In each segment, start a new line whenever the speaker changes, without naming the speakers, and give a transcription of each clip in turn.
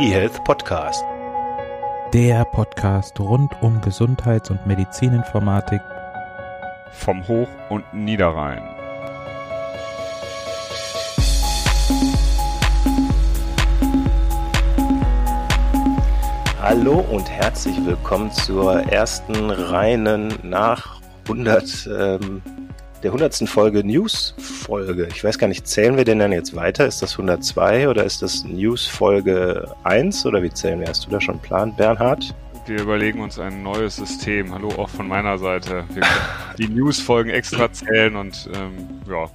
eHealth Podcast.
Der Podcast rund um Gesundheits- und Medizininformatik
vom Hoch- und Niederrhein.
Hallo und herzlich willkommen zur ersten reinen nach 100 ähm, der 100. Folge News-Folge. Ich weiß gar nicht, zählen wir den dann jetzt weiter? Ist das 102 oder ist das News-Folge 1 oder wie zählen wir? Hast du da schon einen Plan, Bernhard?
Wir überlegen uns ein neues System. Hallo auch von meiner Seite. Wir können die News-Folgen extra zählen und ähm, ja.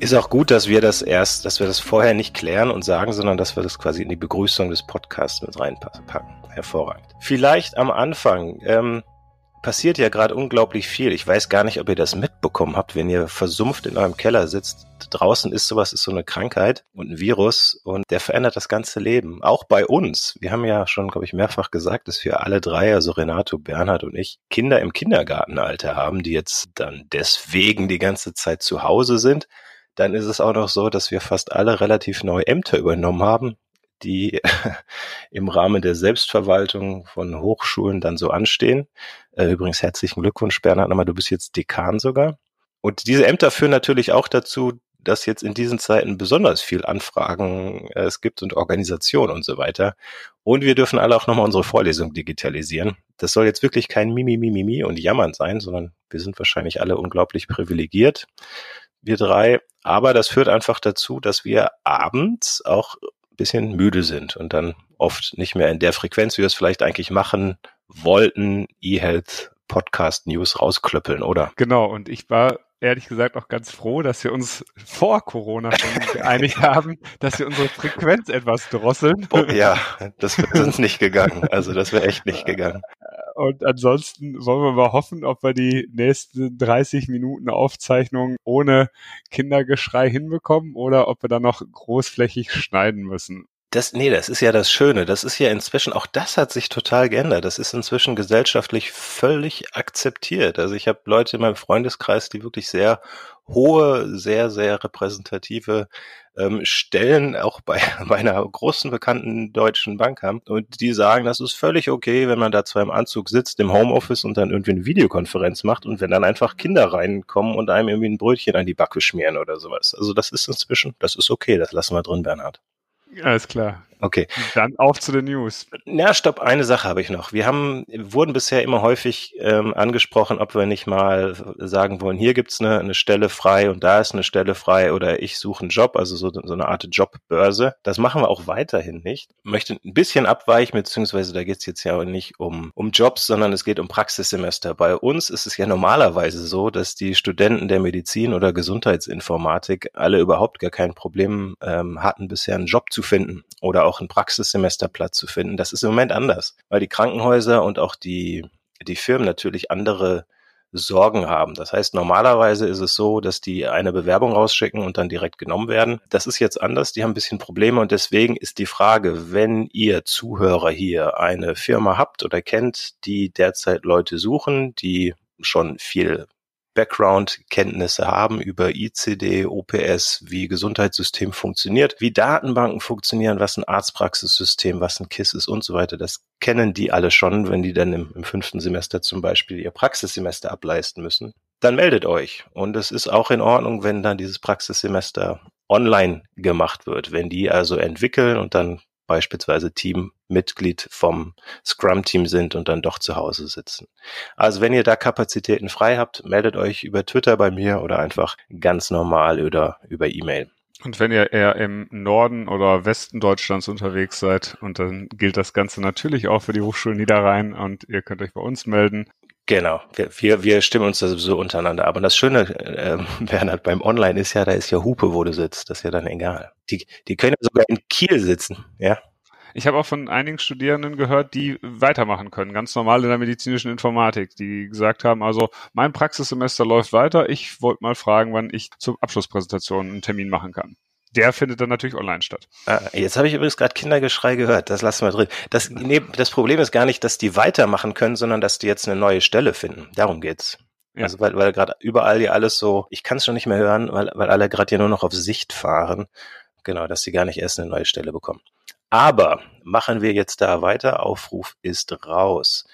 Ist auch gut, dass wir das erst, dass wir das vorher nicht klären und sagen, sondern dass wir das quasi in die Begrüßung des Podcasts mit reinpacken. Hervorragend. Vielleicht am Anfang. Ähm, passiert ja gerade unglaublich viel. Ich weiß gar nicht, ob ihr das mitbekommen habt, wenn ihr versumpft in eurem Keller sitzt. Draußen ist sowas, ist so eine Krankheit und ein Virus und der verändert das ganze Leben. Auch bei uns. Wir haben ja schon, glaube ich, mehrfach gesagt, dass wir alle drei, also Renato, Bernhard und ich, Kinder im Kindergartenalter haben, die jetzt dann deswegen die ganze Zeit zu Hause sind. Dann ist es auch noch so, dass wir fast alle relativ neue Ämter übernommen haben die im Rahmen der Selbstverwaltung von Hochschulen dann so anstehen. Äh, übrigens herzlichen Glückwunsch, Bernhard, nochmal, du bist jetzt Dekan sogar. Und diese Ämter führen natürlich auch dazu, dass jetzt in diesen Zeiten besonders viel Anfragen äh, es gibt und Organisation und so weiter. Und wir dürfen alle auch nochmal unsere Vorlesung digitalisieren. Das soll jetzt wirklich kein Mimi, Mimi, Mimi und Jammern sein, sondern wir sind wahrscheinlich alle unglaublich privilegiert, wir drei. Aber das führt einfach dazu, dass wir abends auch bisschen müde sind und dann oft nicht mehr in der Frequenz, wie wir es vielleicht eigentlich machen wollten, eHealth Podcast News rausklöppeln, oder?
Genau, und ich war ehrlich gesagt auch ganz froh, dass wir uns vor Corona schon geeinigt haben, dass wir unsere Frequenz etwas drosseln.
Oh, ja, das wäre uns nicht gegangen. Also das wäre echt nicht gegangen.
Und ansonsten wollen wir mal hoffen, ob wir die nächsten 30 Minuten Aufzeichnung ohne Kindergeschrei hinbekommen oder ob wir dann noch großflächig schneiden müssen.
Das, nee, das ist ja das Schöne. Das ist ja inzwischen, auch das hat sich total geändert. Das ist inzwischen gesellschaftlich völlig akzeptiert. Also ich habe Leute in meinem Freundeskreis, die wirklich sehr hohe, sehr, sehr repräsentative ähm, Stellen auch bei, bei einer großen bekannten deutschen Bank haben. Und die sagen, das ist völlig okay, wenn man da zwar im Anzug sitzt, im Homeoffice und dann irgendwie eine Videokonferenz macht und wenn dann einfach Kinder reinkommen und einem irgendwie ein Brötchen an die Backe schmieren oder sowas. Also das ist inzwischen, das ist okay, das lassen wir drin, Bernhard.
Alles klar.
Okay.
Dann auf zu den News.
Na, stopp, eine Sache habe ich noch. Wir haben, wurden bisher immer häufig ähm, angesprochen, ob wir nicht mal sagen wollen, hier gibt's eine, eine Stelle frei und da ist eine Stelle frei oder ich suche einen Job, also so, so eine Art Jobbörse. Das machen wir auch weiterhin nicht. Möchte ein bisschen abweichen, beziehungsweise da geht's jetzt ja nicht um, um Jobs, sondern es geht um Praxissemester. Bei uns ist es ja normalerweise so, dass die Studenten der Medizin oder Gesundheitsinformatik alle überhaupt gar kein Problem ähm, hatten, bisher einen Job zu finden oder auch einen Praxissemesterplatz zu finden. Das ist im Moment anders, weil die Krankenhäuser und auch die, die Firmen natürlich andere Sorgen haben. Das heißt, normalerweise ist es so, dass die eine Bewerbung rausschicken und dann direkt genommen werden. Das ist jetzt anders. Die haben ein bisschen Probleme und deswegen ist die Frage, wenn ihr Zuhörer hier eine Firma habt oder kennt, die derzeit Leute suchen, die schon viel Background-Kenntnisse haben über ICD, OPS, wie Gesundheitssystem funktioniert, wie Datenbanken funktionieren, was ein Arztpraxissystem, was ein KISS ist und so weiter. Das kennen die alle schon, wenn die dann im, im fünften Semester zum Beispiel ihr Praxissemester ableisten müssen. Dann meldet euch. Und es ist auch in Ordnung, wenn dann dieses Praxissemester online gemacht wird. Wenn die also entwickeln und dann beispielsweise Teammitglied vom Scrum-Team sind und dann doch zu Hause sitzen. Also wenn ihr da Kapazitäten frei habt, meldet euch über Twitter bei mir oder einfach ganz normal oder über E-Mail.
Und wenn ihr eher im Norden oder Westen Deutschlands unterwegs seid, und dann gilt das Ganze natürlich auch für die Hochschule Niederrhein und ihr könnt euch bei uns melden.
Genau, wir, wir, wir stimmen uns da sowieso untereinander ab. Und das Schöne, äh, Bernhard, beim Online ist ja, da ist ja Hupe, wo du sitzt. Das ist ja dann egal. Die, die können sogar in Kiel sitzen, ja.
Ich habe auch von einigen Studierenden gehört, die weitermachen können, ganz normal in der medizinischen Informatik, die gesagt haben, also mein Praxissemester läuft weiter. Ich wollte mal fragen, wann ich zur Abschlusspräsentation einen Termin machen kann der findet dann natürlich online statt.
Ah, jetzt habe ich übrigens gerade Kindergeschrei gehört. Das lassen wir drin. Das, nee, das Problem ist gar nicht, dass die weitermachen können, sondern dass die jetzt eine neue Stelle finden. Darum geht's. Ja. Also weil, weil gerade überall ja alles so, ich kann es schon nicht mehr hören, weil, weil alle gerade ja nur noch auf Sicht fahren. Genau, dass sie gar nicht erst eine neue Stelle bekommen. Aber machen wir jetzt da weiter. Aufruf ist raus.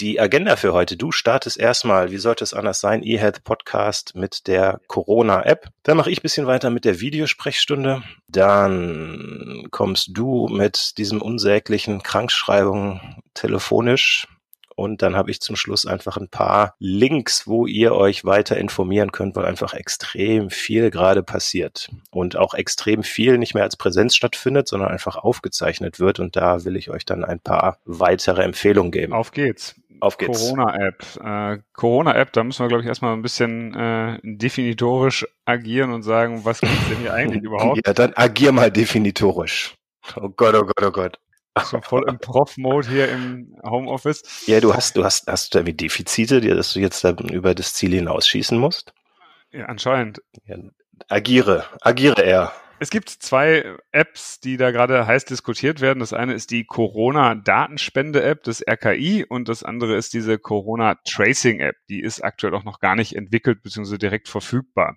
Die Agenda für heute. Du startest erstmal, wie sollte es anders sein, eHealth Podcast mit der Corona-App. Dann mache ich bisschen weiter mit der Videosprechstunde. Dann kommst du mit diesem unsäglichen Krankschreibung telefonisch und dann habe ich zum Schluss einfach ein paar Links, wo ihr euch weiter informieren könnt, weil einfach extrem viel gerade passiert und auch extrem viel nicht mehr als Präsenz stattfindet, sondern einfach aufgezeichnet wird. Und da will ich euch dann ein paar weitere Empfehlungen geben.
Auf geht's.
Auf geht's.
Corona-App. Äh, Corona-App, da müssen wir, glaube ich, erstmal ein bisschen äh, definitorisch agieren und sagen, was gibt's denn hier eigentlich überhaupt?
Ja, dann agier mal definitorisch. Oh Gott, oh Gott, oh Gott.
Schon voll im Prof-Mode hier im Homeoffice.
Ja, du hast, du hast, hast du irgendwie Defizite, dass du jetzt da über das Ziel hinausschießen musst?
Ja, anscheinend.
Ja, agiere, agiere er.
Es gibt zwei Apps, die da gerade heiß diskutiert werden. Das eine ist die Corona-Datenspende-App des RKI und das andere ist diese Corona-Tracing-App. Die ist aktuell auch noch gar nicht entwickelt bzw. direkt verfügbar.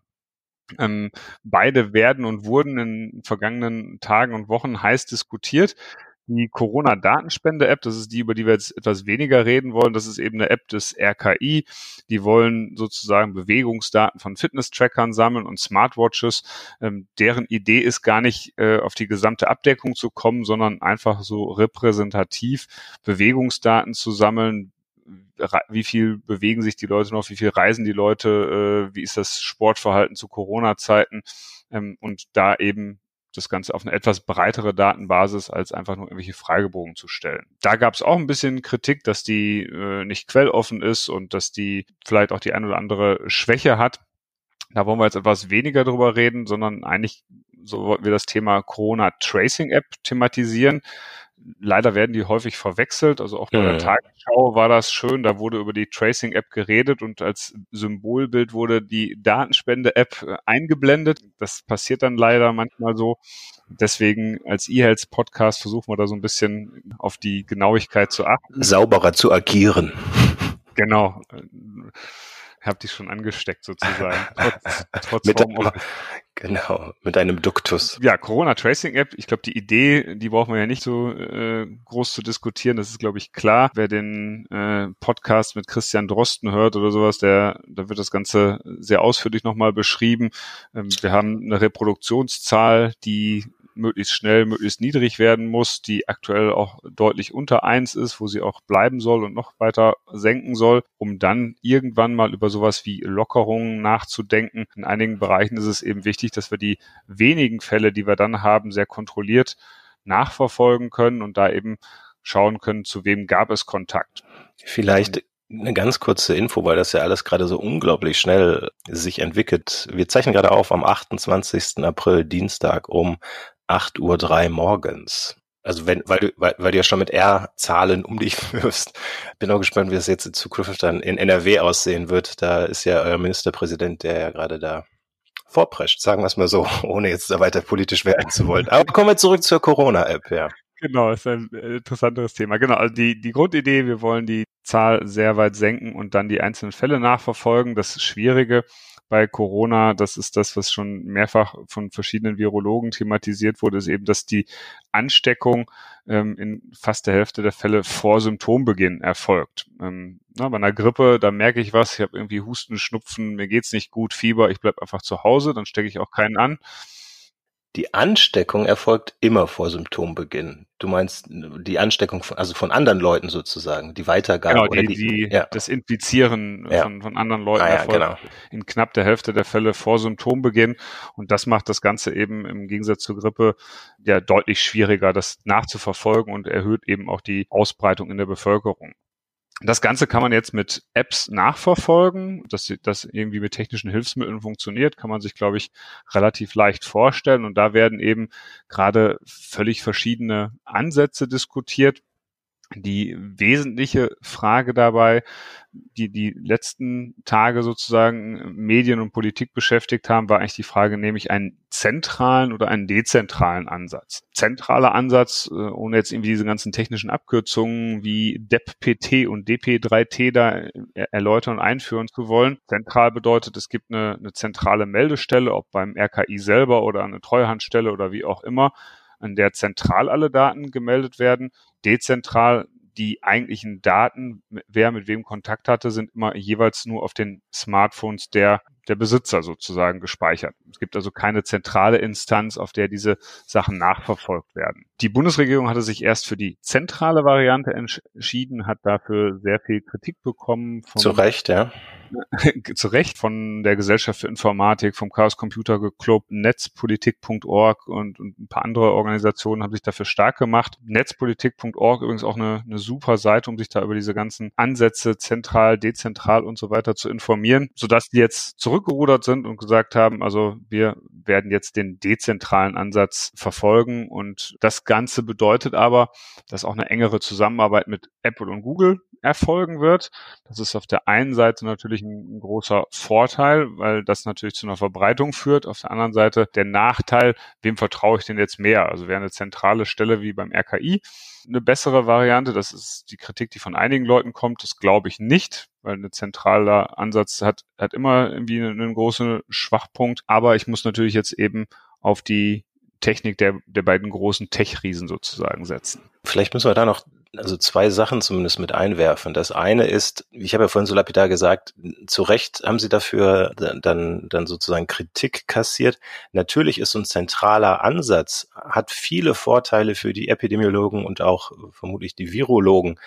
Ähm, beide werden und wurden in vergangenen Tagen und Wochen heiß diskutiert die Corona-Datenspende-App, das ist die, über die wir jetzt etwas weniger reden wollen. Das ist eben eine App des RKI. Die wollen sozusagen Bewegungsdaten von Fitness-Trackern sammeln und Smartwatches. Ähm, deren Idee ist gar nicht äh, auf die gesamte Abdeckung zu kommen, sondern einfach so repräsentativ Bewegungsdaten zu sammeln, wie viel bewegen sich die Leute noch, wie viel reisen die Leute, äh, wie ist das Sportverhalten zu Corona-Zeiten ähm, und da eben das Ganze auf eine etwas breitere Datenbasis als einfach nur irgendwelche Fragebogen zu stellen. Da gab es auch ein bisschen Kritik, dass die äh, nicht quelloffen ist und dass die vielleicht auch die ein oder andere Schwäche hat. Da wollen wir jetzt etwas weniger drüber reden, sondern eigentlich so wollten wir das Thema Corona Tracing App thematisieren leider werden die häufig verwechselt. Also auch bei der Tagesschau war das schön. Da wurde über die Tracing-App geredet und als Symbolbild wurde die Datenspende-App äh, eingeblendet. Das passiert dann leider manchmal so. Deswegen als E-Health Podcast versuchen wir da so ein bisschen auf die Genauigkeit zu achten.
Sauberer zu agieren.
Genau habe dich schon angesteckt sozusagen. Trotz,
trotz mit, genau, mit einem Duktus.
Ja, Corona Tracing App. Ich glaube, die Idee, die brauchen wir ja nicht so äh, groß zu diskutieren. Das ist, glaube ich, klar. Wer den äh, Podcast mit Christian Drosten hört oder sowas, der, da wird das Ganze sehr ausführlich nochmal beschrieben. Ähm, wir haben eine Reproduktionszahl, die möglichst schnell, möglichst niedrig werden muss, die aktuell auch deutlich unter eins ist, wo sie auch bleiben soll und noch weiter senken soll, um dann irgendwann mal über sowas wie Lockerungen nachzudenken. In einigen Bereichen ist es eben wichtig, dass wir die wenigen Fälle, die wir dann haben, sehr kontrolliert nachverfolgen können und da eben schauen können, zu wem gab es Kontakt.
Vielleicht eine ganz kurze Info, weil das ja alles gerade so unglaublich schnell sich entwickelt. Wir zeichnen gerade auf am 28. April, Dienstag um 8.03 Uhr morgens. Also wenn, weil du, weil, weil du ja schon mit R-Zahlen um dich wirfst. Bin auch gespannt, wie es jetzt in Zukunft dann in NRW aussehen wird. Da ist ja euer Ministerpräsident, der ja gerade da vorprescht, sagen wir es mal so, ohne jetzt da weiter politisch werden zu wollen. Aber kommen wir zurück zur Corona-App, ja.
Genau, ist ein interessanteres Thema. Genau, also die, die Grundidee, wir wollen die Zahl sehr weit senken und dann die einzelnen Fälle nachverfolgen. Das Schwierige bei Corona, das ist das, was schon mehrfach von verschiedenen Virologen thematisiert wurde, ist eben, dass die Ansteckung ähm, in fast der Hälfte der Fälle vor Symptombeginn erfolgt. Ähm, na, bei einer Grippe, da merke ich was, ich habe irgendwie Husten, Schnupfen, mir geht's nicht gut, Fieber, ich bleib einfach zu Hause, dann stecke ich auch keinen an.
Die Ansteckung erfolgt immer vor Symptombeginn. Du meinst die Ansteckung von, also von anderen Leuten sozusagen, die Weitergabe
genau, oder die, die ja. das Infizieren ja. von, von anderen Leuten
ah, ja, erfolgt genau.
in knapp der Hälfte der Fälle vor Symptombeginn. Und das macht das Ganze eben im Gegensatz zur Grippe ja deutlich schwieriger, das nachzuverfolgen und erhöht eben auch die Ausbreitung in der Bevölkerung. Das Ganze kann man jetzt mit Apps nachverfolgen. Dass das irgendwie mit technischen Hilfsmitteln funktioniert, kann man sich, glaube ich, relativ leicht vorstellen. Und da werden eben gerade völlig verschiedene Ansätze diskutiert. Die wesentliche Frage dabei, die die letzten Tage sozusagen Medien und Politik beschäftigt haben, war eigentlich die Frage, nehme ich einen zentralen oder einen dezentralen Ansatz? Zentraler Ansatz, äh, ohne jetzt irgendwie diese ganzen technischen Abkürzungen wie DEP-PT und DP3T da erläutern und einführen zu wollen. Zentral bedeutet, es gibt eine, eine zentrale Meldestelle, ob beim RKI selber oder eine Treuhandstelle oder wie auch immer an der zentral alle Daten gemeldet werden. Dezentral die eigentlichen Daten, wer mit wem Kontakt hatte, sind immer jeweils nur auf den Smartphones der, der Besitzer sozusagen gespeichert. Es gibt also keine zentrale Instanz, auf der diese Sachen nachverfolgt werden. Die Bundesregierung hatte sich erst für die zentrale Variante entschieden, hat dafür sehr viel Kritik bekommen.
Zu Recht, ja.
zu Recht von der Gesellschaft für Informatik, vom Chaos Computer Club, Netzpolitik.org und, und, ein paar andere Organisationen haben sich dafür stark gemacht. Netzpolitik.org übrigens auch eine, eine super Seite, um sich da über diese ganzen Ansätze zentral, dezentral und so weiter zu informieren, sodass die jetzt zurückgerudert sind und gesagt haben, also wir werden jetzt den dezentralen Ansatz verfolgen und das Ganze bedeutet aber, dass auch eine engere Zusammenarbeit mit Apple und Google erfolgen wird. Das ist auf der einen Seite natürlich ein, großer Vorteil, weil das natürlich zu einer Verbreitung führt. Auf der anderen Seite der Nachteil, wem vertraue ich denn jetzt mehr? Also wäre eine zentrale Stelle wie beim RKI eine bessere Variante. Das ist die Kritik, die von einigen Leuten kommt. Das glaube ich nicht, weil ein zentraler Ansatz hat, hat immer irgendwie einen, großen Schwachpunkt. Aber ich muss natürlich jetzt eben auf die Technik der, der beiden großen Tech-Riesen sozusagen setzen.
Vielleicht müssen wir da noch also zwei Sachen zumindest mit einwerfen. Das eine ist, ich habe ja vorhin so lapidar gesagt, zu Recht haben Sie dafür dann, dann sozusagen Kritik kassiert. Natürlich ist so ein zentraler Ansatz, hat viele Vorteile für die Epidemiologen und auch vermutlich die Virologen,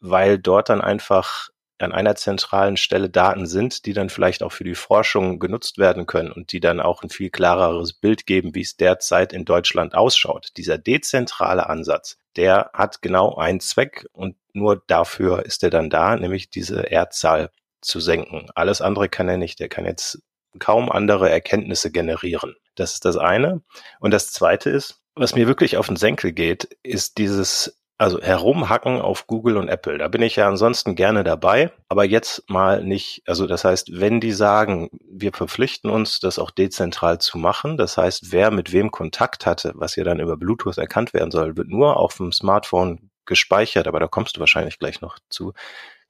weil dort dann einfach an einer zentralen Stelle Daten sind, die dann vielleicht auch für die Forschung genutzt werden können und die dann auch ein viel klareres Bild geben, wie es derzeit in Deutschland ausschaut. Dieser dezentrale Ansatz, der hat genau einen Zweck und nur dafür ist er dann da, nämlich diese Erdzahl zu senken. Alles andere kann er nicht. Er kann jetzt kaum andere Erkenntnisse generieren. Das ist das eine. Und das zweite ist, was mir wirklich auf den Senkel geht, ist dieses also herumhacken auf Google und Apple, da bin ich ja ansonsten gerne dabei, aber jetzt mal nicht. Also das heißt, wenn die sagen, wir verpflichten uns, das auch dezentral zu machen, das heißt, wer mit wem Kontakt hatte, was ja dann über Bluetooth erkannt werden soll, wird nur auf dem Smartphone gespeichert, aber da kommst du wahrscheinlich gleich noch zu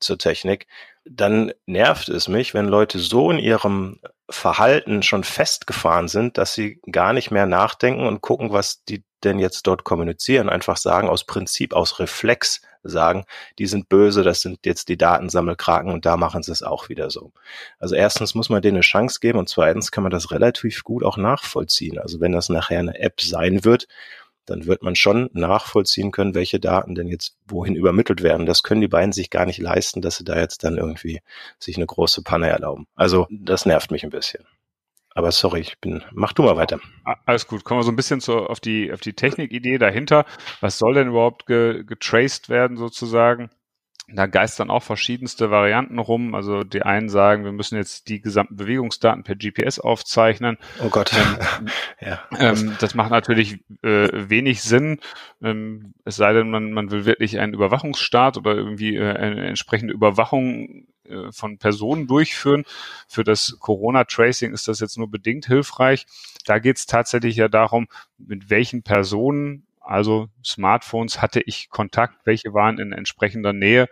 zur Technik, dann nervt es mich, wenn Leute so in ihrem Verhalten schon festgefahren sind, dass sie gar nicht mehr nachdenken und gucken, was die denn jetzt dort kommunizieren, einfach sagen, aus Prinzip, aus Reflex sagen, die sind böse, das sind jetzt die Datensammelkraken und da machen sie es auch wieder so. Also erstens muss man denen eine Chance geben und zweitens kann man das relativ gut auch nachvollziehen. Also wenn das nachher eine App sein wird, dann wird man schon nachvollziehen können, welche Daten denn jetzt wohin übermittelt werden. Das können die beiden sich gar nicht leisten, dass sie da jetzt dann irgendwie sich eine große Panne erlauben. Also das nervt mich ein bisschen. Aber sorry, ich bin, mach du mal weiter.
Alles gut. Kommen wir so ein bisschen zu, auf die, auf die Technikidee dahinter. Was soll denn überhaupt ge, getraced werden sozusagen? Da geistern auch verschiedenste Varianten rum. Also die einen sagen, wir müssen jetzt die gesamten Bewegungsdaten per GPS aufzeichnen.
Oh Gott.
Ähm, ja. Ähm, das macht natürlich äh, wenig Sinn. Ähm, es sei denn, man, man will wirklich einen Überwachungsstaat oder irgendwie äh, eine entsprechende Überwachung äh, von Personen durchführen. Für das Corona-Tracing ist das jetzt nur bedingt hilfreich. Da geht es tatsächlich ja darum, mit welchen Personen also Smartphones hatte ich Kontakt, welche waren in entsprechender Nähe.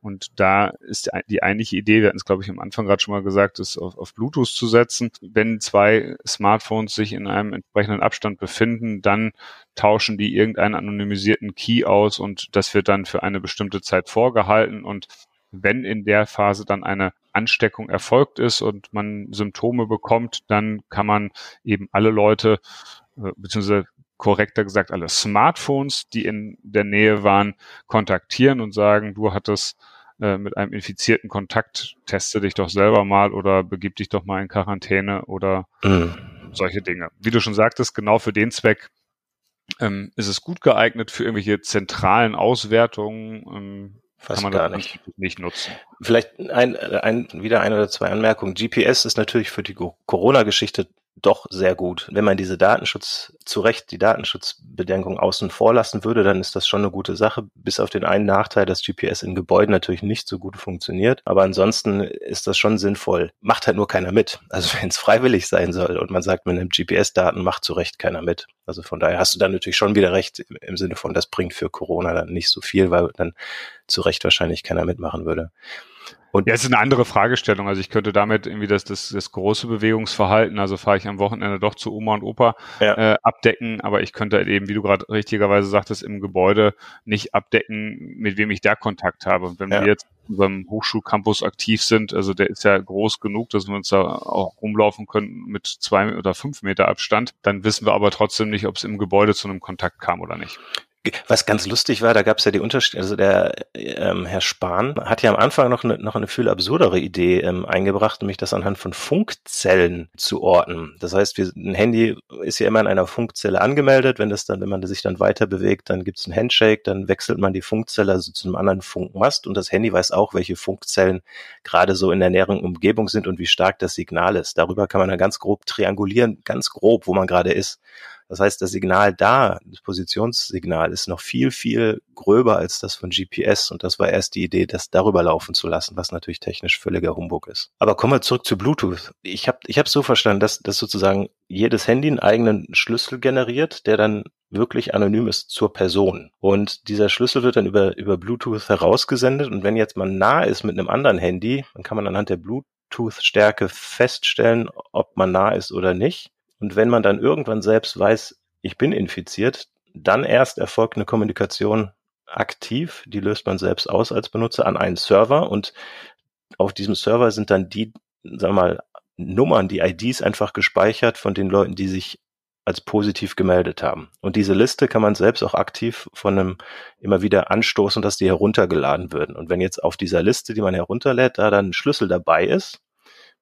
Und da ist die eigentliche Idee, wir hatten es, glaube ich, am Anfang gerade schon mal gesagt, ist auf, auf Bluetooth zu setzen. Wenn zwei Smartphones sich in einem entsprechenden Abstand befinden, dann tauschen die irgendeinen anonymisierten Key aus und das wird dann für eine bestimmte Zeit vorgehalten. Und wenn in der Phase dann eine Ansteckung erfolgt ist und man Symptome bekommt, dann kann man eben alle Leute äh, beziehungsweise korrekter gesagt alle Smartphones, die in der Nähe waren, kontaktieren und sagen, du hattest äh, mit einem infizierten Kontakt, teste dich doch selber mal oder begib dich doch mal in Quarantäne oder mhm. solche Dinge. Wie du schon sagtest, genau für den Zweck ähm, ist es gut geeignet für irgendwelche zentralen Auswertungen. Ähm,
Fast gar nicht.
nicht nutzen.
Vielleicht ein, ein, wieder ein oder zwei Anmerkungen. GPS ist natürlich für die Corona-Geschichte doch sehr gut. Wenn man diese Datenschutz, zu Recht die Datenschutzbedenkung außen vor lassen würde, dann ist das schon eine gute Sache, bis auf den einen Nachteil, dass GPS in Gebäuden natürlich nicht so gut funktioniert. Aber ansonsten ist das schon sinnvoll. Macht halt nur keiner mit. Also wenn es freiwillig sein soll und man sagt, man nimmt GPS-Daten, macht zu Recht keiner mit. Also von daher hast du dann natürlich schon wieder recht im Sinne von, das bringt für Corona dann nicht so viel, weil dann zu Recht wahrscheinlich keiner mitmachen würde.
Und ja, ist eine andere Fragestellung. Also ich könnte damit irgendwie das, das, das große Bewegungsverhalten, also fahre ich am Wochenende doch zu Oma und Opa, ja. äh, abdecken, aber ich könnte halt eben, wie du gerade richtigerweise sagtest, im Gebäude nicht abdecken, mit wem ich da Kontakt habe. Und wenn ja. wir jetzt beim Hochschulcampus aktiv sind, also der ist ja groß genug, dass wir uns da auch rumlaufen können mit zwei oder fünf Meter Abstand, dann wissen wir aber trotzdem nicht, ob es im Gebäude zu einem Kontakt kam oder nicht.
Was ganz lustig war, da gab es ja die Unterschiede, also der ähm, Herr Spahn hat ja am Anfang noch eine, noch eine viel absurdere Idee ähm, eingebracht, nämlich das anhand von Funkzellen zu orten. Das heißt, wir, ein Handy ist ja immer in einer Funkzelle angemeldet, wenn das dann, wenn man sich dann weiter bewegt, dann gibt es ein Handshake, dann wechselt man die Funkzelle also zu einem anderen Funkmast und das Handy weiß auch, welche Funkzellen gerade so in der näheren Umgebung sind und wie stark das Signal ist. Darüber kann man dann ganz grob triangulieren, ganz grob, wo man gerade ist. Das heißt, das Signal da, das Positionssignal, ist noch viel, viel gröber als das von GPS. Und das war erst die Idee, das darüber laufen zu lassen, was natürlich technisch völliger Humbug ist. Aber kommen wir zurück zu Bluetooth. Ich habe ich hab so verstanden, dass, dass sozusagen jedes Handy einen eigenen Schlüssel generiert, der dann wirklich anonym ist zur Person. Und dieser Schlüssel wird dann über, über Bluetooth herausgesendet. Und wenn jetzt man nah ist mit einem anderen Handy, dann kann man anhand der Bluetooth-Stärke feststellen, ob man nah ist oder nicht. Und wenn man dann irgendwann selbst weiß, ich bin infiziert, dann erst erfolgt eine Kommunikation aktiv, die löst man selbst aus als Benutzer an einen Server und auf diesem Server sind dann die, sagen wir mal, Nummern, die IDs einfach gespeichert von den Leuten, die sich als positiv gemeldet haben. Und diese Liste kann man selbst auch aktiv von einem immer wieder anstoßen, dass die heruntergeladen würden. Und wenn jetzt auf dieser Liste, die man herunterlädt, da dann ein Schlüssel dabei ist,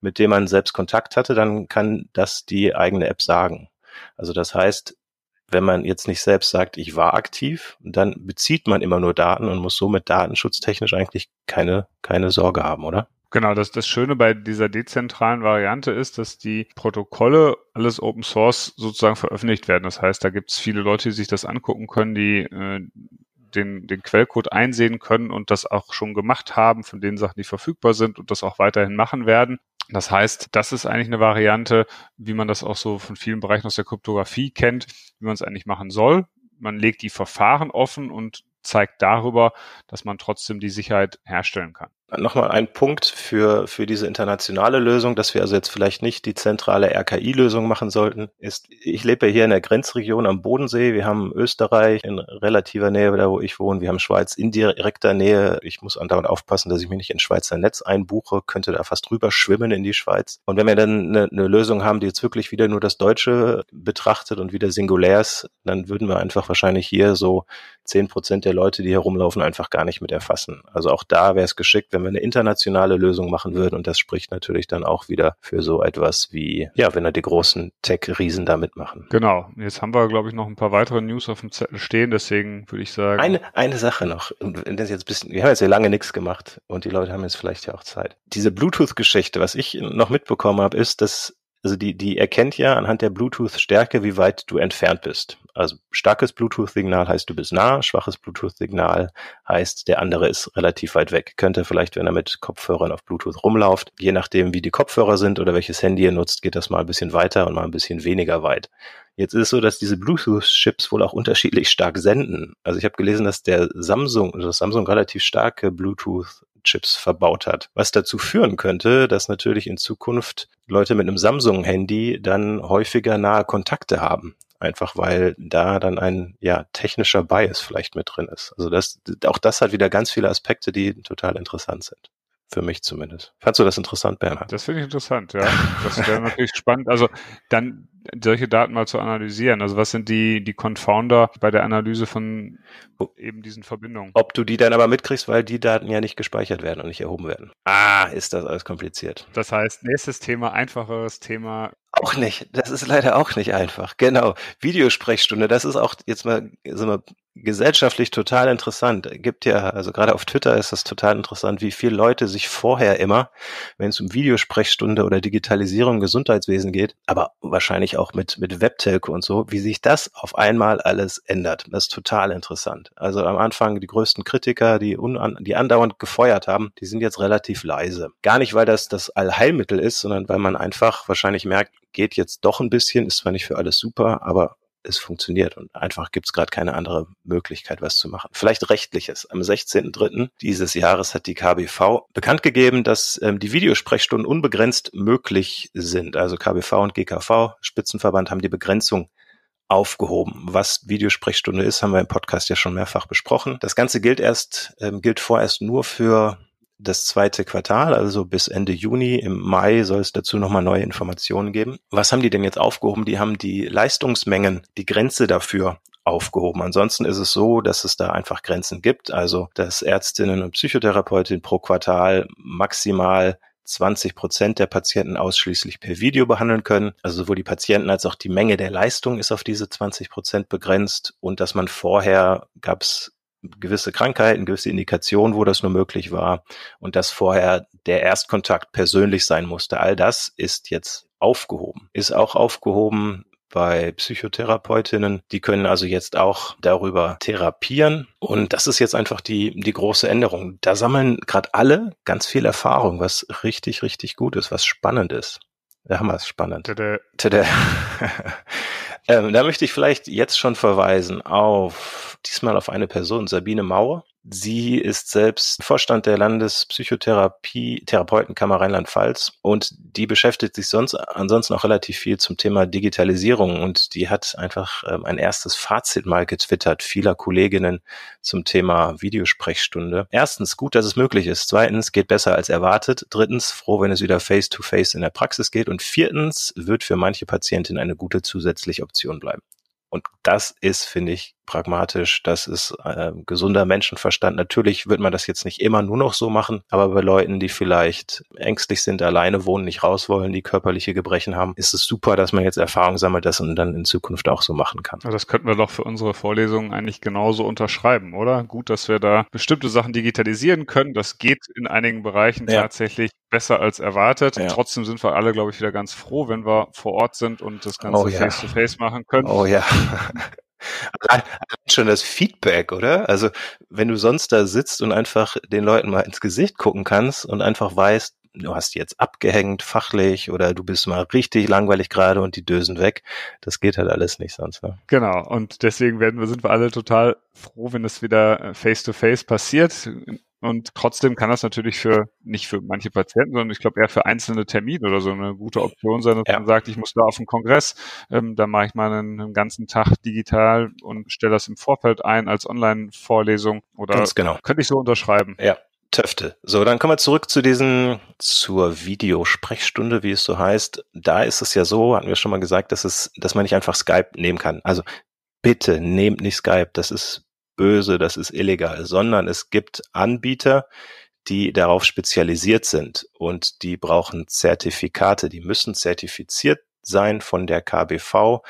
mit dem man selbst Kontakt hatte, dann kann das die eigene App sagen. Also das heißt, wenn man jetzt nicht selbst sagt, ich war aktiv, dann bezieht man immer nur Daten und muss somit datenschutztechnisch eigentlich keine, keine Sorge haben, oder?
Genau, das, das Schöne bei dieser dezentralen Variante ist, dass die Protokolle alles Open Source sozusagen veröffentlicht werden. Das heißt, da gibt es viele Leute, die sich das angucken können, die äh, den, den Quellcode einsehen können und das auch schon gemacht haben von den Sachen, die verfügbar sind und das auch weiterhin machen werden. Das heißt, das ist eigentlich eine Variante, wie man das auch so von vielen Bereichen aus der Kryptographie kennt, wie man es eigentlich machen soll. Man legt die Verfahren offen und zeigt darüber, dass man trotzdem die Sicherheit herstellen kann.
Nochmal ein Punkt für, für diese internationale Lösung, dass wir also jetzt vielleicht nicht die zentrale RKI-Lösung machen sollten, ist, ich lebe hier in der Grenzregion am Bodensee. Wir haben Österreich in relativer Nähe, da wo ich wohne. Wir haben Schweiz in direkter Nähe. Ich muss andauernd aufpassen, dass ich mich nicht in Schweizer Netz einbuche, könnte da fast drüber schwimmen in die Schweiz. Und wenn wir dann eine, eine Lösung haben, die jetzt wirklich wieder nur das Deutsche betrachtet und wieder singulär ist, dann würden wir einfach wahrscheinlich hier so zehn Prozent der Leute, die hier rumlaufen, einfach gar nicht mit erfassen. Also auch da wäre es geschickt, wenn wir eine internationale Lösung machen würden. Und das spricht natürlich dann auch wieder für so etwas wie, ja, wenn da die großen Tech-Riesen da mitmachen.
Genau. Jetzt haben wir, glaube ich, noch ein paar weitere News auf dem Zettel stehen. Deswegen würde ich sagen.
Eine, eine Sache noch. Das jetzt bisschen, wir haben jetzt ja lange nichts gemacht und die Leute haben jetzt vielleicht ja auch Zeit. Diese Bluetooth-Geschichte, was ich noch mitbekommen habe, ist, dass also die, die erkennt ja anhand der Bluetooth-Stärke, wie weit du entfernt bist. Also starkes Bluetooth-Signal heißt, du bist nah, schwaches Bluetooth-Signal heißt, der andere ist relativ weit weg. Könnte vielleicht, wenn er mit Kopfhörern auf Bluetooth rumläuft, je nachdem, wie die Kopfhörer sind oder welches Handy ihr nutzt, geht das mal ein bisschen weiter und mal ein bisschen weniger weit. Jetzt ist es so, dass diese Bluetooth-Chips wohl auch unterschiedlich stark senden. Also ich habe gelesen, dass der Samsung, also Samsung relativ starke Bluetooth Chips verbaut hat. Was dazu führen könnte, dass natürlich in Zukunft Leute mit einem Samsung-Handy dann häufiger nahe Kontakte haben. Einfach weil da dann ein ja, technischer Bias vielleicht mit drin ist. Also das, auch das hat wieder ganz viele Aspekte, die total interessant sind. Für mich zumindest. Fandst du das interessant, Bernhard?
Das finde ich interessant, ja. Das wäre natürlich spannend. Also dann solche Daten mal zu analysieren. Also was sind die, die Confounder bei der Analyse von eben diesen Verbindungen?
Ob du die dann aber mitkriegst, weil die Daten ja nicht gespeichert werden und nicht erhoben werden. Ah, ist das alles kompliziert.
Das heißt, nächstes Thema, einfacheres Thema.
Auch nicht. Das ist leider auch nicht einfach. Genau. Videosprechstunde, das ist auch jetzt mal, sind wir gesellschaftlich total interessant. Gibt ja, also gerade auf Twitter ist das total interessant, wie viele Leute sich vorher immer, wenn es um Videosprechstunde oder Digitalisierung im Gesundheitswesen geht, aber wahrscheinlich auch mit, mit Webtelco und so, wie sich das auf einmal alles ändert. Das ist total interessant. Also am Anfang die größten Kritiker, die, unan, die andauernd gefeuert haben, die sind jetzt relativ leise. Gar nicht, weil das das Allheilmittel ist, sondern weil man einfach wahrscheinlich merkt, geht jetzt doch ein bisschen, ist zwar nicht für alles super, aber es funktioniert und einfach gibt es gerade keine andere Möglichkeit, was zu machen. Vielleicht rechtliches. Am 16.03. dieses Jahres hat die KBV bekannt gegeben, dass ähm, die Videosprechstunden unbegrenzt möglich sind. Also KBV und GKV, Spitzenverband, haben die Begrenzung aufgehoben. Was Videosprechstunde ist, haben wir im Podcast ja schon mehrfach besprochen. Das Ganze gilt erst, ähm, gilt vorerst nur für das zweite Quartal, also bis Ende Juni. Im Mai soll es dazu nochmal neue Informationen geben. Was haben die denn jetzt aufgehoben? Die haben die Leistungsmengen, die Grenze dafür aufgehoben. Ansonsten ist es so, dass es da einfach Grenzen gibt, also dass Ärztinnen und Psychotherapeutinnen pro Quartal maximal 20 Prozent der Patienten ausschließlich per Video behandeln können. Also sowohl die Patienten als auch die Menge der Leistung ist auf diese 20 Prozent begrenzt und dass man vorher gab es gewisse Krankheiten, gewisse Indikationen, wo das nur möglich war und dass vorher der Erstkontakt persönlich sein musste. All das ist jetzt aufgehoben. Ist auch aufgehoben bei Psychotherapeutinnen. Die können also jetzt auch darüber therapieren. Und das ist jetzt einfach die, die große Änderung. Da sammeln gerade alle ganz viel Erfahrung, was richtig, richtig gut ist, was spannend ist. Da haben wir es spannend. Tada. Tada. ähm, da möchte ich vielleicht jetzt schon verweisen auf, diesmal auf eine Person, Sabine Mauer. Sie ist selbst Vorstand der Landespsychotherapie Therapeutenkammer Rheinland-Pfalz und die beschäftigt sich sonst ansonsten auch relativ viel zum Thema Digitalisierung und die hat einfach ähm, ein erstes Fazit mal getwittert vieler Kolleginnen zum Thema Videosprechstunde. Erstens gut, dass es möglich ist. Zweitens geht besser als erwartet. Drittens froh, wenn es wieder face to face in der Praxis geht und viertens wird für manche Patientinnen eine gute zusätzliche Option bleiben. Und das ist, finde ich, pragmatisch, das ist äh, gesunder Menschenverstand. Natürlich wird man das jetzt nicht immer nur noch so machen, aber bei Leuten, die vielleicht ängstlich sind, alleine wohnen, nicht raus wollen, die körperliche Gebrechen haben, ist es super, dass man jetzt Erfahrung sammelt, das und dann in Zukunft auch so machen kann.
Das könnten wir doch für unsere Vorlesungen eigentlich genauso unterschreiben, oder? Gut, dass wir da bestimmte Sachen digitalisieren können. Das geht in einigen Bereichen ja. tatsächlich besser als erwartet. Ja. Trotzdem sind wir alle, glaube ich, wieder ganz froh, wenn wir vor Ort sind und das Ganze oh, ja. face to face machen können.
Oh ja. Allein, schon das Feedback, oder? Also, wenn du sonst da sitzt und einfach den Leuten mal ins Gesicht gucken kannst und einfach weißt, du hast jetzt abgehängt fachlich oder du bist mal richtig langweilig gerade und die dösen weg. Das geht halt alles nicht sonst. Ne?
Genau. Und deswegen werden wir, sind wir alle total froh, wenn es wieder face to face passiert. Und trotzdem kann das natürlich für, nicht für manche Patienten, sondern ich glaube eher für einzelne Termine oder so eine gute Option sein, dass ja. man sagt, ich muss da auf den Kongress, ähm, da mache ich mal einen, einen, ganzen Tag digital und stelle das im Vorfeld ein als Online-Vorlesung oder
Ganz genau.
könnte ich so unterschreiben.
Ja. Töfte. So, dann kommen wir zurück zu diesen, zur Videosprechstunde, wie es so heißt. Da ist es ja so, hatten wir schon mal gesagt, dass es, dass man nicht einfach Skype nehmen kann. Also bitte nehmt nicht Skype. Das ist böse, das ist illegal, sondern es gibt Anbieter, die darauf spezialisiert sind und die brauchen Zertifikate, die müssen zertifiziert sein von der KBV.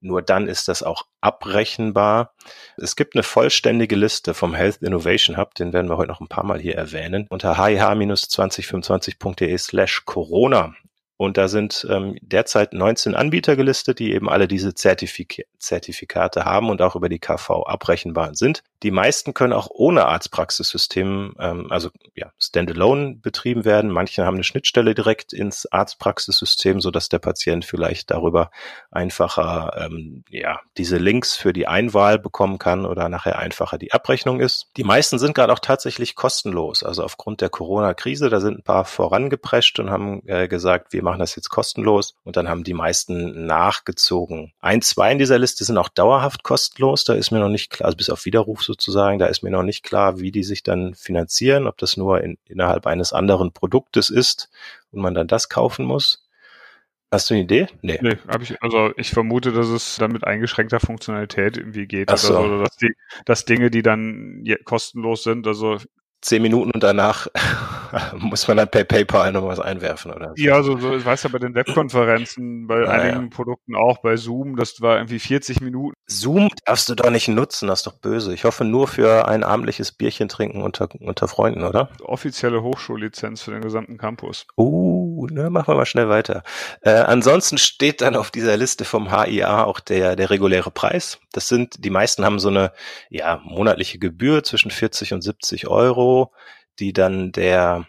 Nur dann ist das auch abrechenbar. Es gibt eine vollständige Liste vom Health Innovation Hub, den werden wir heute noch ein paar Mal hier erwähnen, unter hih-2025.de slash Corona. Und da sind ähm, derzeit 19 Anbieter gelistet, die eben alle diese Zertifik Zertifikate haben und auch über die KV abrechenbar sind. Die meisten können auch ohne Arztpraxissystem, ähm, also ja, standalone betrieben werden. Manche haben eine Schnittstelle direkt ins Arztpraxissystem, so dass der Patient vielleicht darüber einfacher ähm, ja diese Links für die Einwahl bekommen kann oder nachher einfacher die Abrechnung ist. Die meisten sind gerade auch tatsächlich kostenlos. Also aufgrund der Corona-Krise, da sind ein paar vorangeprescht und haben äh, gesagt, wir machen das jetzt kostenlos. Und dann haben die meisten nachgezogen. Ein, zwei in dieser Liste sind auch dauerhaft kostenlos. Da ist mir noch nicht klar, also bis auf Widerruf sozusagen, da ist mir noch nicht klar, wie die sich dann finanzieren, ob das nur in, innerhalb eines anderen Produktes ist und man dann das kaufen muss. Hast du eine Idee?
Nee. nee hab ich, also ich vermute, dass es dann mit eingeschränkter Funktionalität irgendwie geht.
So.
oder dass, die, dass Dinge, die dann kostenlos sind, also
zehn Minuten und danach muss man dann per PayPal noch was einwerfen, oder?
Ja, so, so ich weiß ja bei den Webkonferenzen, bei ah, einigen. Produkten auch, bei Zoom, das war irgendwie 40 Minuten.
Zoom darfst du doch nicht nutzen, das ist doch böse. Ich hoffe nur für ein abendliches Bierchen trinken unter, unter Freunden, oder?
Offizielle Hochschullizenz für den gesamten Campus.
Uh, ne, machen wir mal schnell weiter. Äh, ansonsten steht dann auf dieser Liste vom HIA auch der, der reguläre Preis. Das sind, die meisten haben so eine, ja, monatliche Gebühr zwischen 40 und 70 Euro die dann der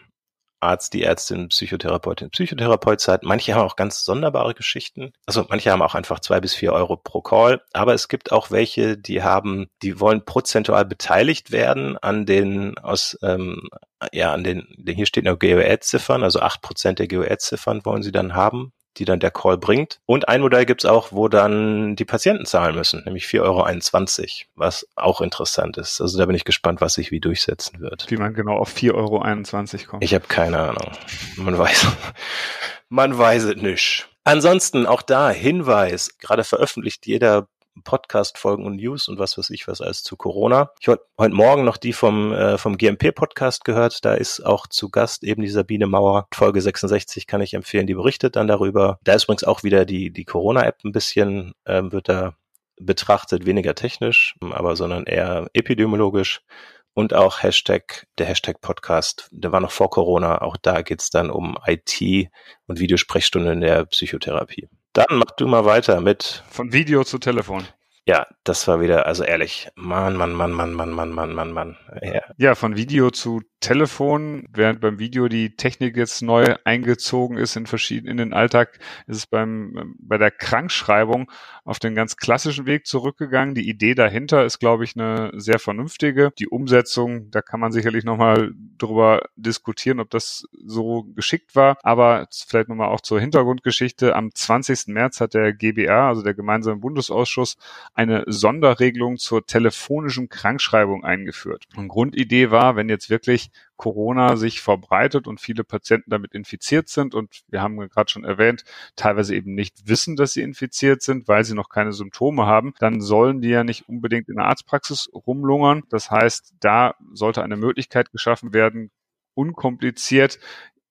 Arzt, die Ärztin, Psychotherapeutin, Psychotherapeut seid. Manche haben auch ganz sonderbare Geschichten. Also manche haben auch einfach zwei bis vier Euro pro Call. Aber es gibt auch welche, die haben, die wollen prozentual beteiligt werden an den aus ähm, ja an den, hier steht noch GOE-Ziffern, also acht Prozent der GOE-Ziffern wollen sie dann haben die dann der Call bringt. Und ein Modell gibt's auch, wo dann die Patienten zahlen müssen, nämlich 4,21 Euro, was auch interessant ist. Also da bin ich gespannt, was sich wie durchsetzen wird.
Wie man genau auf 4,21 Euro kommt.
Ich habe keine Ahnung. Man weiß, man weiß es nicht. Ansonsten auch da Hinweis, gerade veröffentlicht jeder Podcast-Folgen und News und was weiß ich was alles zu Corona. Ich habe heute Morgen noch die vom, äh, vom GMP-Podcast gehört. Da ist auch zu Gast eben die Sabine Mauer. Folge 66 kann ich empfehlen, die berichtet dann darüber. Da ist übrigens auch wieder die, die Corona-App ein bisschen, ähm, wird da betrachtet, weniger technisch, aber sondern eher epidemiologisch. Und auch Hashtag, der Hashtag Podcast, der war noch vor Corona. Auch da geht's dann um IT und Videosprechstunden in der Psychotherapie. Dann mach du mal weiter mit.
Von Video zu Telefon.
Ja, das war wieder, also ehrlich, Mann, Mann, Mann, Mann, Mann, Mann, Mann, Mann, Mann.
Ja. ja, von Video zu Telefon, während beim Video die Technik jetzt neu eingezogen ist in verschiedenen, in den Alltag, ist es beim, bei der Krankschreibung auf den ganz klassischen Weg zurückgegangen. Die Idee dahinter ist, glaube ich, eine sehr vernünftige. Die Umsetzung, da kann man sicherlich nochmal drüber diskutieren, ob das so geschickt war. Aber vielleicht nochmal auch zur Hintergrundgeschichte. Am 20. März hat der GBA, also der Gemeinsame Bundesausschuss, eine Sonderregelung zur telefonischen Krankschreibung eingeführt. Und Grundidee war, wenn jetzt wirklich Corona sich verbreitet und viele Patienten damit infiziert sind und wir haben gerade schon erwähnt, teilweise eben nicht wissen, dass sie infiziert sind, weil sie noch keine Symptome haben, dann sollen die ja nicht unbedingt in der Arztpraxis rumlungern. Das heißt, da sollte eine Möglichkeit geschaffen werden, unkompliziert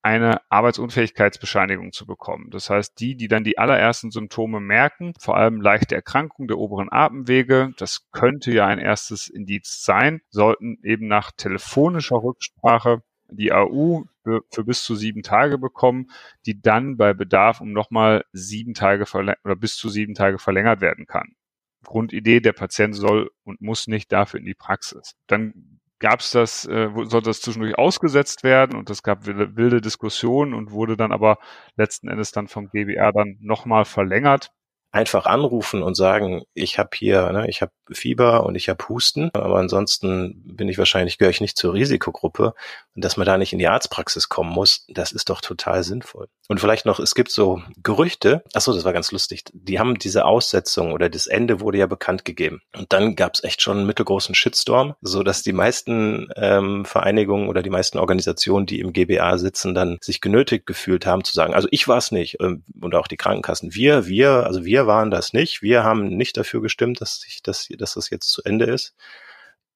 eine Arbeitsunfähigkeitsbescheinigung zu bekommen. Das heißt, die, die dann die allerersten Symptome merken, vor allem leichte Erkrankung der oberen Atemwege, das könnte ja ein erstes Indiz sein, sollten eben nach telefonischer Rücksprache die AU für, bis zu sieben Tage bekommen, die dann bei Bedarf um nochmal sieben Tage oder bis zu sieben Tage verlängert werden kann. Grundidee, der Patient soll und muss nicht dafür in die Praxis. Dann gab es das, äh, sollte das zwischendurch ausgesetzt werden? Und es gab wilde, wilde Diskussionen und wurde dann aber letzten Endes dann vom GBR dann nochmal verlängert
einfach anrufen und sagen, ich habe hier, ne, ich habe Fieber und ich habe Husten, aber ansonsten bin ich wahrscheinlich, gehöre ich nicht zur Risikogruppe dass man da nicht in die Arztpraxis kommen muss, das ist doch total sinnvoll. Und vielleicht noch, es gibt so Gerüchte, ach so, das war ganz lustig, die haben diese Aussetzung oder das Ende wurde ja bekannt gegeben und dann gab es echt schon einen mittelgroßen Shitstorm, so dass die meisten ähm, Vereinigungen oder die meisten Organisationen, die im GBA sitzen, dann sich genötigt gefühlt haben zu sagen, also ich war es nicht ähm, und auch die Krankenkassen, wir, wir, also wir wir waren das nicht. Wir haben nicht dafür gestimmt, dass, sich das, dass das jetzt zu Ende ist.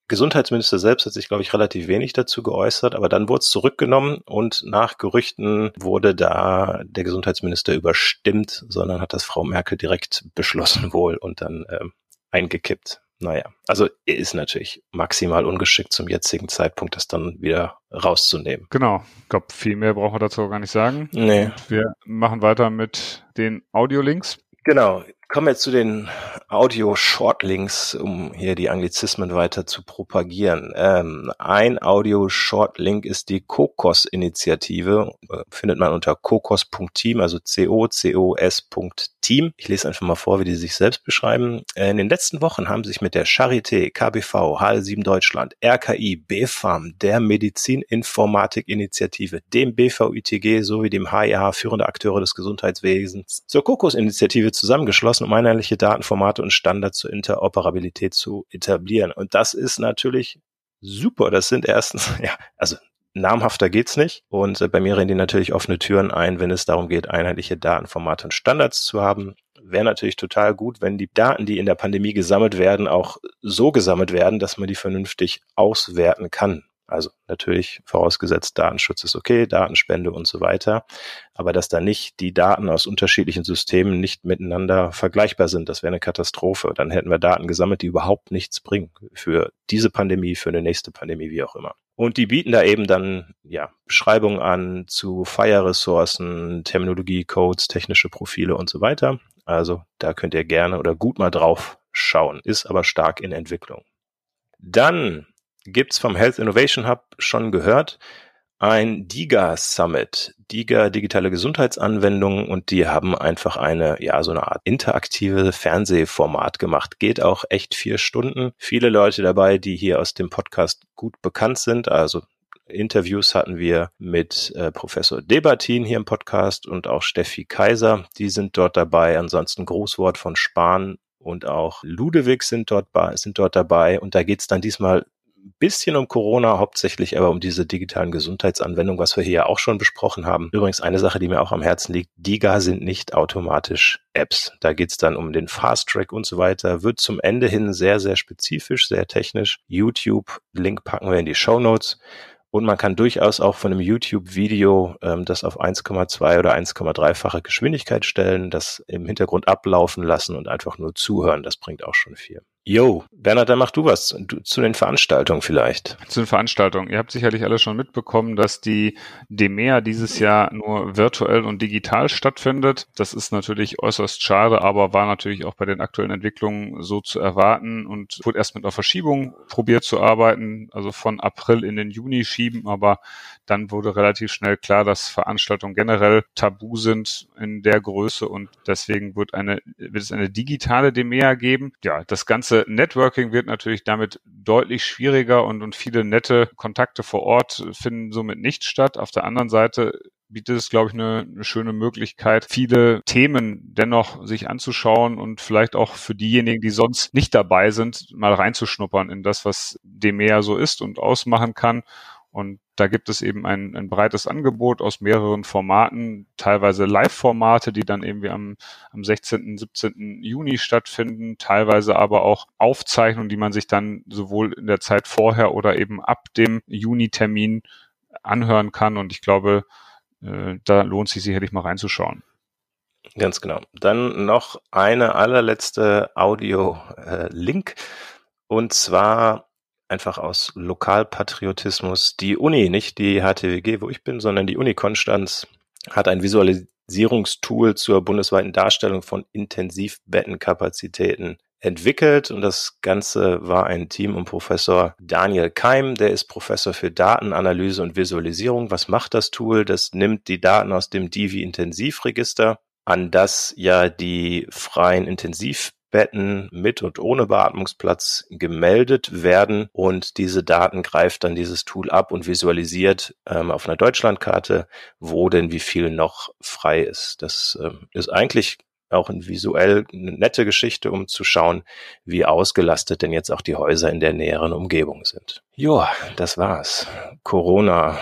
Gesundheitsminister selbst hat sich, glaube ich, relativ wenig dazu geäußert, aber dann wurde es zurückgenommen und nach Gerüchten wurde da der Gesundheitsminister überstimmt, sondern hat das Frau Merkel direkt beschlossen wohl und dann ähm, eingekippt. Naja, also ist natürlich maximal ungeschickt zum jetzigen Zeitpunkt, das dann wieder rauszunehmen.
Genau, ich glaube, viel mehr brauchen wir dazu gar nicht sagen.
Nee.
Wir machen weiter mit den Audiolinks.
Genau. Kommen wir zu den Audio-Shortlinks, um hier die Anglizismen weiter zu propagieren. Ähm, ein Audio-Shortlink ist die Kokos-Initiative. Äh, findet man unter kokos.team, also C-O-C-O-S.team. Ich lese einfach mal vor, wie die sich selbst beschreiben. Äh, in den letzten Wochen haben sich mit der Charité, KBV, HL7 Deutschland, RKI, BFAM, der Medizininformatik-Initiative, dem BVITG sowie dem HIH führende Akteure des Gesundheitswesens zur Kokos-Initiative zusammengeschlossen um einheitliche Datenformate und Standards zur Interoperabilität zu etablieren. Und das ist natürlich super. Das sind erstens, ja, also namhafter geht's nicht. Und äh, bei mir rennen die natürlich offene Türen ein, wenn es darum geht, einheitliche Datenformate und Standards zu haben. Wäre natürlich total gut, wenn die Daten, die in der Pandemie gesammelt werden, auch so gesammelt werden, dass man die vernünftig auswerten kann. Also natürlich vorausgesetzt, Datenschutz ist okay, Datenspende und so weiter. Aber dass da nicht die Daten aus unterschiedlichen Systemen nicht miteinander vergleichbar sind, das wäre eine Katastrophe. Dann hätten wir Daten gesammelt, die überhaupt nichts bringen für diese Pandemie, für eine nächste Pandemie, wie auch immer. Und die bieten da eben dann ja Beschreibungen an zu Fire-Ressourcen, Terminologie, Codes, technische Profile und so weiter. Also da könnt ihr gerne oder gut mal drauf schauen, ist aber stark in Entwicklung. Dann gibt's vom Health Innovation Hub schon gehört, ein DIGA Summit, DIGA digitale Gesundheitsanwendungen und die haben einfach eine, ja, so eine Art interaktive Fernsehformat gemacht. Geht auch echt vier Stunden. Viele Leute dabei, die hier aus dem Podcast gut bekannt sind, also Interviews hatten wir mit äh, Professor Debatin hier im Podcast und auch Steffi Kaiser. Die sind dort dabei. Ansonsten Großwort von Spahn und auch Ludewig sind dort, sind dort dabei. Und da geht's dann diesmal bisschen um Corona, hauptsächlich aber um diese digitalen Gesundheitsanwendungen, was wir hier auch schon besprochen haben. Übrigens eine Sache, die mir auch am Herzen liegt, DIGA sind nicht automatisch Apps. Da geht's dann um den Fast Track und so weiter. Wird zum Ende hin sehr, sehr spezifisch, sehr technisch. YouTube, Link packen wir in die Show Notes. Und man kann durchaus auch von einem YouTube-Video ähm, das auf 1,2 oder 1,3-fache Geschwindigkeit stellen, das im Hintergrund ablaufen lassen und einfach nur zuhören. Das bringt auch schon viel. Jo, Bernhard, dann mach du was du, zu den Veranstaltungen vielleicht.
Zu den Veranstaltungen. Ihr habt sicherlich alle schon mitbekommen, dass die DEMEA dieses Jahr nur virtuell und digital stattfindet. Das ist natürlich äußerst schade, aber war natürlich auch bei den aktuellen Entwicklungen so zu erwarten und wurde erst mit einer Verschiebung probiert zu arbeiten, also von April in den Juni schieben, aber dann wurde relativ schnell klar, dass Veranstaltungen generell tabu sind in der Größe und deswegen wird eine, wird es eine digitale DEMEA geben. Ja, das ganze Networking wird natürlich damit deutlich schwieriger und, und viele nette Kontakte vor Ort finden somit nicht statt. Auf der anderen Seite bietet es, glaube ich, eine, eine schöne Möglichkeit, viele Themen dennoch sich anzuschauen und vielleicht auch für diejenigen, die sonst nicht dabei sind, mal reinzuschnuppern in das, was DEMEA so ist und ausmachen kann und da gibt es eben ein, ein breites Angebot aus mehreren Formaten, teilweise Live-Formate, die dann irgendwie am, am 16., 17. Juni stattfinden, teilweise aber auch Aufzeichnungen, die man sich dann sowohl in der Zeit vorher oder eben ab dem Juni-Termin anhören kann. Und ich glaube, äh, da lohnt sich sicherlich mal reinzuschauen.
Ganz genau. Dann noch eine allerletzte Audio-Link. Äh, und zwar einfach aus Lokalpatriotismus. Die Uni, nicht die HTWG, wo ich bin, sondern die Uni Konstanz hat ein Visualisierungstool zur bundesweiten Darstellung von Intensivbettenkapazitäten entwickelt und das Ganze war ein Team um Professor Daniel Keim, der ist Professor für Datenanalyse und Visualisierung. Was macht das Tool? Das nimmt die Daten aus dem Divi Intensivregister, an das ja die freien Intensiv Betten mit und ohne Beatmungsplatz gemeldet werden und diese Daten greift dann dieses Tool ab und visualisiert ähm, auf einer Deutschlandkarte, wo denn wie viel noch frei ist. Das ähm, ist eigentlich auch ein visuell eine nette Geschichte, um zu schauen, wie ausgelastet denn jetzt auch die Häuser in der näheren Umgebung sind. Joa, das war's. Corona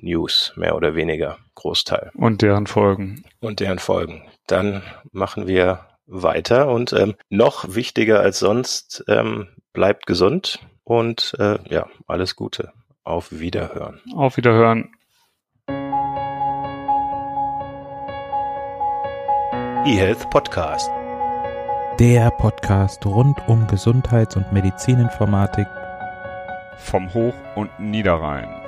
News, mehr oder weniger, Großteil.
Und deren Folgen.
Und deren Folgen. Dann machen wir weiter und ähm, noch wichtiger als sonst, ähm, bleibt gesund und äh, ja, alles Gute. Auf Wiederhören.
Auf Wiederhören.
eHealth Podcast.
Der Podcast rund um Gesundheits- und Medizininformatik
vom Hoch- und Niederrhein.